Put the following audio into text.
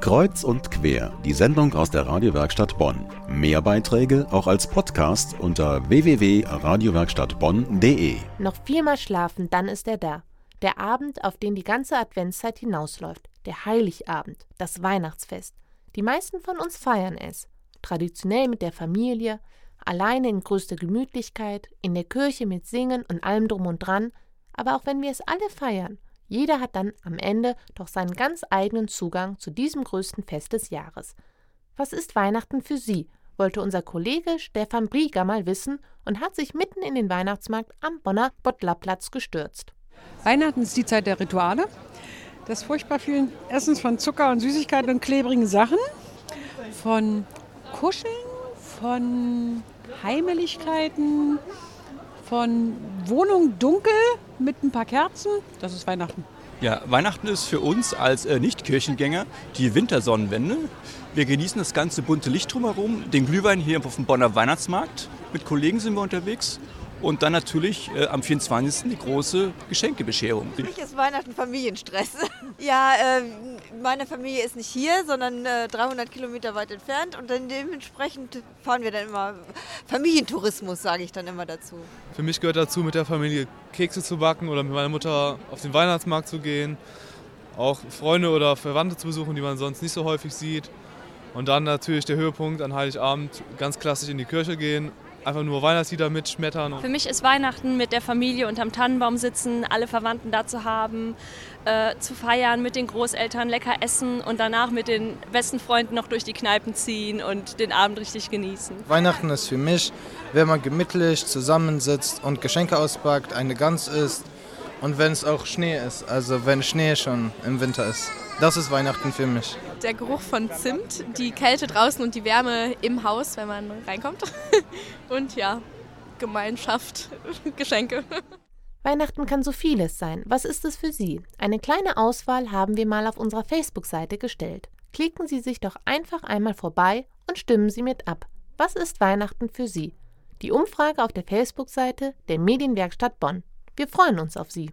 Kreuz und quer, die Sendung aus der Radiowerkstatt Bonn. Mehr Beiträge auch als Podcast unter www.radiowerkstattbonn.de. Noch viermal schlafen, dann ist er da. Der Abend, auf den die ganze Adventszeit hinausläuft. Der Heiligabend, das Weihnachtsfest. Die meisten von uns feiern es. Traditionell mit der Familie, alleine in größter Gemütlichkeit, in der Kirche mit Singen und allem drum und dran. Aber auch wenn wir es alle feiern, jeder hat dann am Ende doch seinen ganz eigenen Zugang zu diesem größten Fest des Jahres. Was ist Weihnachten für Sie? wollte unser Kollege Stefan Brieger mal wissen und hat sich mitten in den Weihnachtsmarkt am Bonner Bottlerplatz gestürzt. Weihnachten ist die Zeit der Rituale, des furchtbar vielen Essens von Zucker und Süßigkeiten und klebrigen Sachen, von Kuscheln, von Heimeligkeiten, von Wohnung dunkel mit ein paar Kerzen. Das ist Weihnachten. Ja, Weihnachten ist für uns als äh, Nicht-Kirchengänger die Wintersonnenwende. Wir genießen das ganze bunte Licht drumherum, den Glühwein hier auf dem Bonner Weihnachtsmarkt. Mit Kollegen sind wir unterwegs und dann natürlich äh, am 24. die große Geschenkebescherung. Für mich ist Weihnachten Familienstress. Ja, äh, meine Familie ist nicht hier, sondern äh, 300 Kilometer weit entfernt und dann dementsprechend fahren wir dann immer Familientourismus, sage ich dann immer dazu. Für mich gehört dazu, mit der Familie Kekse zu backen oder mit meiner Mutter auf den Weihnachtsmarkt zu gehen, auch Freunde oder Verwandte zu besuchen, die man sonst nicht so häufig sieht. Und dann natürlich der Höhepunkt an Heiligabend, ganz klassisch in die Kirche gehen einfach nur Weihnachtslieder mitschmettern. Für mich ist Weihnachten mit der Familie unterm Tannenbaum sitzen, alle Verwandten da zu haben, äh, zu feiern, mit den Großeltern lecker essen und danach mit den besten Freunden noch durch die Kneipen ziehen und den Abend richtig genießen. Weihnachten ist für mich, wenn man gemütlich zusammensitzt und Geschenke auspackt, eine Gans isst und wenn es auch Schnee ist, also wenn Schnee schon im Winter ist. Das ist Weihnachten für mich. Der Geruch von Zimt, die Kälte draußen und die Wärme im Haus, wenn man reinkommt. Und ja, Gemeinschaft, Geschenke. Weihnachten kann so vieles sein. Was ist es für Sie? Eine kleine Auswahl haben wir mal auf unserer Facebook-Seite gestellt. Klicken Sie sich doch einfach einmal vorbei und stimmen Sie mit ab. Was ist Weihnachten für Sie? Die Umfrage auf der Facebook-Seite der Medienwerkstatt Bonn. Wir freuen uns auf Sie.